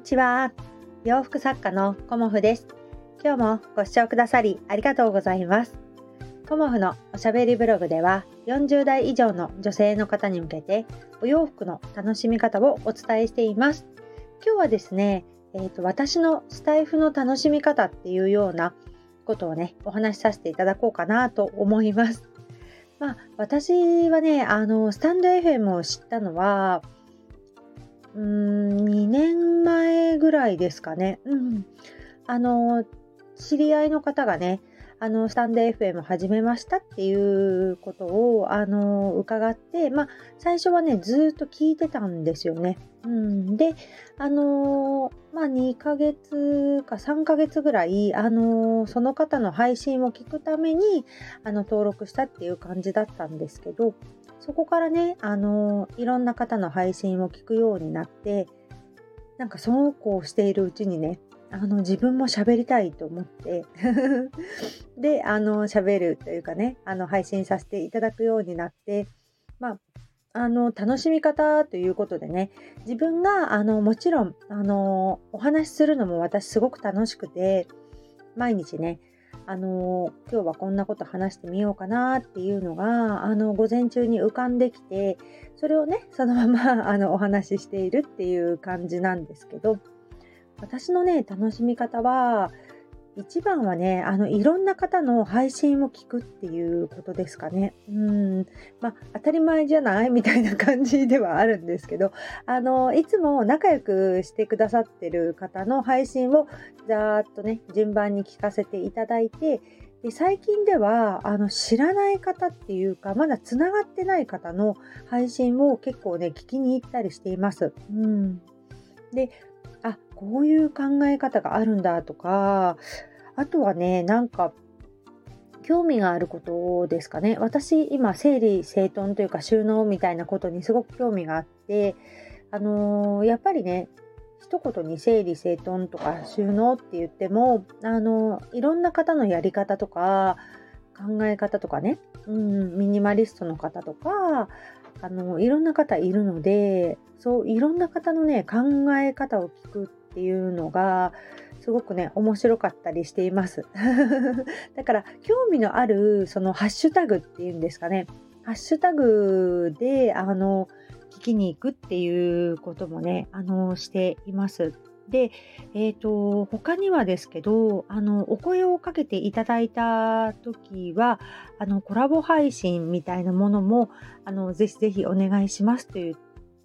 にちは。洋服作家のコモフです。今日もご視聴くださりありがとうございます。コモフのおしゃべりブログでは40代以上の女性の方に向けてお洋服の楽しみ方をお伝えしています。今日はですね、えーと、私のスタイフの楽しみ方っていうようなことをね、お話しさせていただこうかなと思います。まあ、私はね、あの、スタンド FM を知ったのは、うーん、ぐらいですかね。うん。あの、知り合いの方がね、あの、スタンド FM 始めましたっていうことを、あの、伺って、まあ、最初はね、ずっと聞いてたんですよね。うん。で、あの、まあ、2ヶ月か3ヶ月ぐらい、あの、その方の配信を聞くために、あの、登録したっていう感じだったんですけど、そこからね、あの、いろんな方の配信を聞くようになって、なんかそうこうしているうちにね、あの自分も喋りたいと思って であの喋るというかねあの配信させていただくようになってまああの楽しみ方ということでね自分があのもちろんあのお話しするのも私すごく楽しくて毎日ねあの今日はこんなこと話してみようかなっていうのがあの午前中に浮かんできてそれをねそのまま あのお話ししているっていう感じなんですけど私のね、楽しみ方は、一番はね、あの、いろんな方の配信を聞くっていうことですかね。うん。まあ、当たり前じゃないみたいな感じではあるんですけど、あの、いつも仲良くしてくださってる方の配信を、ざーっとね、順番に聞かせていただいて、で最近ではあの知らない方っていうかまだつながってない方の配信を結構ね聞きに行ったりしています。うん、であこういう考え方があるんだとかあとはねなんか興味があることですかね。私今整理整頓というか収納みたいなことにすごく興味があってあのー、やっぱりね一言に整理整頓とか収納って言ってもあのいろんな方のやり方とか考え方とかね、うん、ミニマリストの方とかあのいろんな方いるのでそういろんな方のね考え方を聞くっていうのがすごくね面白かったりしています。だから興味のあるそのハッシュタグっていうんですかね。ハッシュタグであの聞きに行くっていうこともねあのしています。で、えーと、他にはですけどあのお声をかけていただいた時はあのコラボ配信みたいなものもあのぜひぜひお願いしますという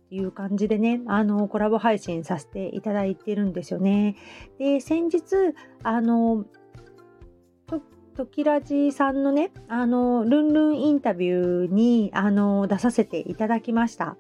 いう感じでね、あの、コラボ配信させていただいてるんですよね。で、先日、あの、ときらじさんのね、あの、ルンルンインタビューに、あの、出させていただきました。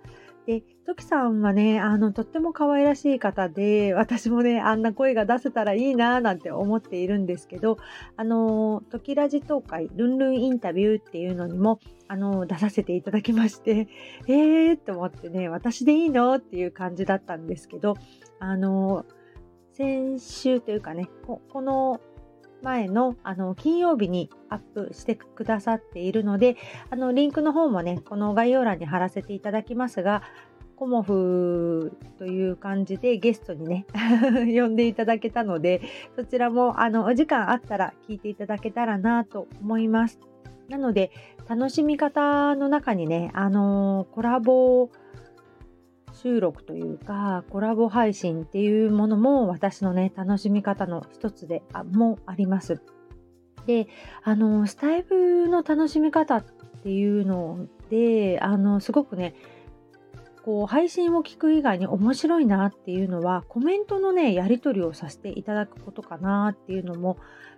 で、トキさんはね、あの、とっても可愛らしい方で、私もね、あんな声が出せたらいいななんて思っているんですけど、あの、トキラジ東海ルンルンインタビューっていうのにも、あの、出させていただきまして、えーと思ってね、私でいいのっていう感じだったんですけど、あの、先週というかね、この前のあの金曜日にアップしてくださっているので、あのリンクの方もね、この概要欄に貼らせていただきますが、コモフという感じでゲストにね 呼んでいただけたので、そちらもあのお時間あったら聞いていただけたらなと思います。なので、楽しみ方の中にね、あのコラボを収録というかコラボ配信っていうものも私のね楽しみ方の一つであもあります。であのスタイフの楽しみ方っていうのであのすごくねこう配信を聞く以外に面白いなっていうのはコメントのねやり取りをさせていただくことかなっていうのも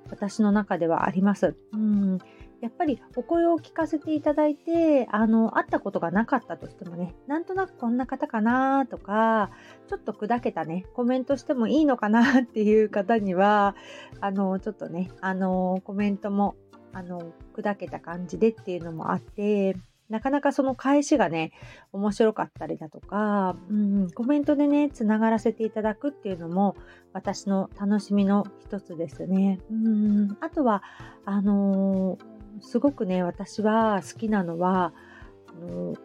私の中ではあります。うんやっぱりお声を聞かせていただいて、あの、会ったことがなかったとしてもね、なんとなくこんな方かなとか、ちょっと砕けたね、コメントしてもいいのかな っていう方には、あの、ちょっとね、あの、コメントも、あの、砕けた感じでっていうのもあって、なかなかその返しがね、面白かったりだとか、うん、コメントでね、つながらせていただくっていうのも、私の楽しみの一つですね。うん、あとは、あのーすごくね私は好きなのはあの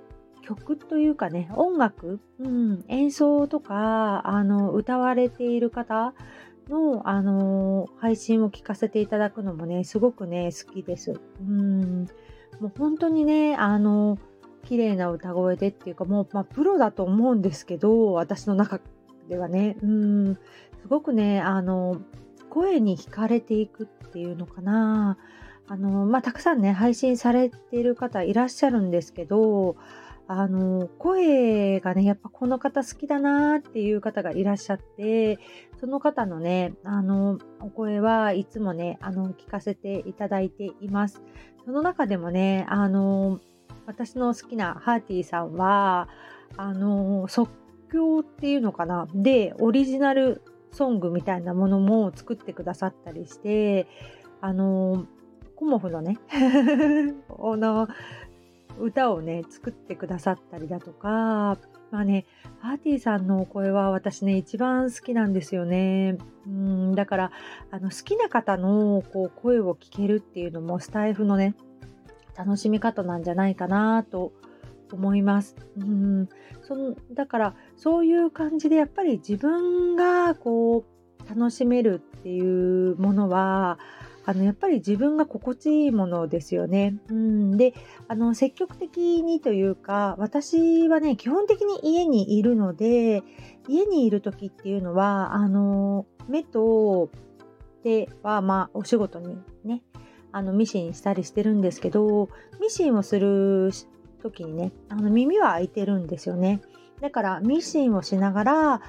曲というかね音楽、うん、演奏とかあの歌われている方の、あの配信を聞かせていただくのもねすごくね好きです。うん。もう本当にねあの綺麗な歌声でっていうかもう、まあ、プロだと思うんですけど私の中ではねうん。すごくねあの声に惹かれていくっていうのかな。あのまあたくさんね配信されている方いらっしゃるんですけどあの声がねやっぱこの方好きだなっていう方がいらっしゃってその方のねあのお声はいつもねあの聞かせていただいています。その中でもねあの私の好きなハーティーさんはあの即興っていうのかな？でオリジナルソングみたいなものも作ってくださったりしてあのコモフのね。この歌をね作ってくださったりだとか。まあねパーティーさんのお声は私ね一番好きなんですよね。うんだからあの好きな方のこう声を聞けるっていうのもスタイフのね楽しみ方なんじゃないかなと思います。うんそのだからそういう感じでやっぱり自分がこう楽しめるっていうものはあのやっぱり自分が心地いいものですよね。うん、であの積極的にというか私はね基本的に家にいるので家にいる時っていうのはあの目と手はまあお仕事にねあのミシンしたりしてるんですけどミシンをする時にねあの耳は開いてるんですよねだからミシンをしながら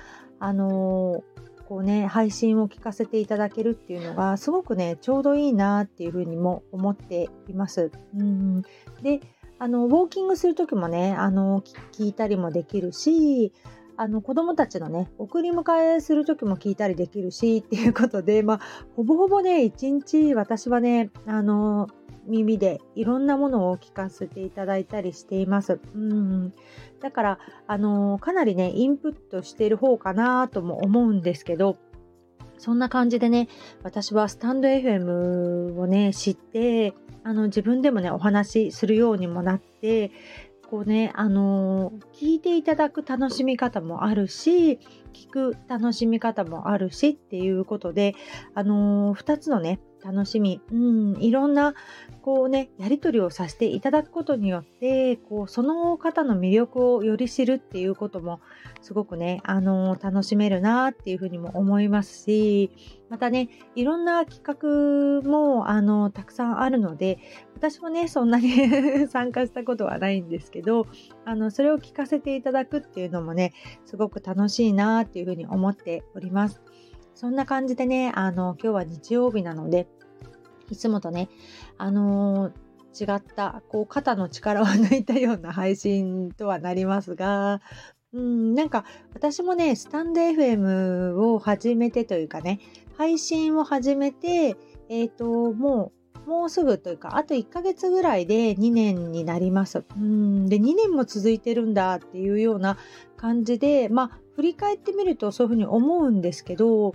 あの、こうね配信を聞かせていただけるっていうのがすごくねちょうどいいなっていうふうにも思っています。うんであのウォーキングする時もねあの聞いたりもできるしあの子供たちのね送り迎えする時も聞いたりできるしっていうことでまあほぼほぼね一日私はねあの耳でいろんなものを聞かせていただいたりしています。うんだからあのかなりねインプットしている方かなとも思うんですけどそんな感じでね私はスタンド FM をね知ってあの自分でもねお話しするようにもなってこうね、あのー、聞いていただく楽しみ方もあるし、聞く楽しみ方もあるしっていうことで、あのー、2つのね、楽しみ、うん、いろんなこうねやり取りをさせていただくことによってこうその方の魅力をより知るっていうこともすごくねあの楽しめるなっていうふうにも思いますしまたねいろんな企画もあのたくさんあるので私もねそんなに 参加したことはないんですけどあのそれを聞かせていただくっていうのもねすごく楽しいなっていうふうに思っております。そんな感じでね、あの、今日は日曜日なので、いつもとね、あのー、違った、こう、肩の力を抜いたような配信とはなりますが、うん、なんか、私もね、スタンド FM を始めてというかね、配信を始めて、えっ、ー、と、もう、もうすぐというか、あと1ヶ月ぐらいで2年になります。うん、で、2年も続いてるんだっていうような感じで、まあ、振り返ってみるとそういうふうに思うんですけど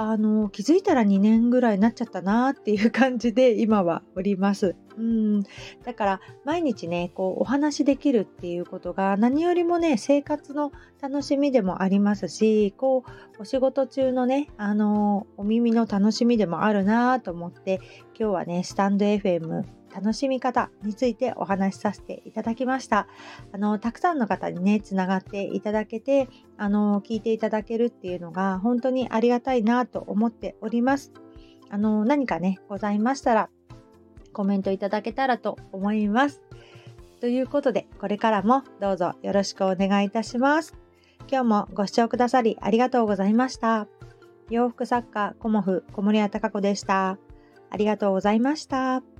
あの気づいたら2年ぐらいになっちゃったなっていう感じで今はおります。うんだから毎日ねこうお話できるっていうことが何よりもね生活の楽しみでもありますしこうお仕事中のねあのお耳の楽しみでもあるなと思って今日はねスタンド FM 楽しみ方についてお話しさせていただきました。あの、たくさんの方にね、つながっていただけて、あの、聞いていただけるっていうのが本当にありがたいなと思っております。あの、何かね、ございましたら、コメントいただけたらと思います。ということで、これからもどうぞよろしくお願いいたします。今日もご視聴くださりありがとうございました。洋服作家、コモフ、小森屋隆子でした。ありがとうございました。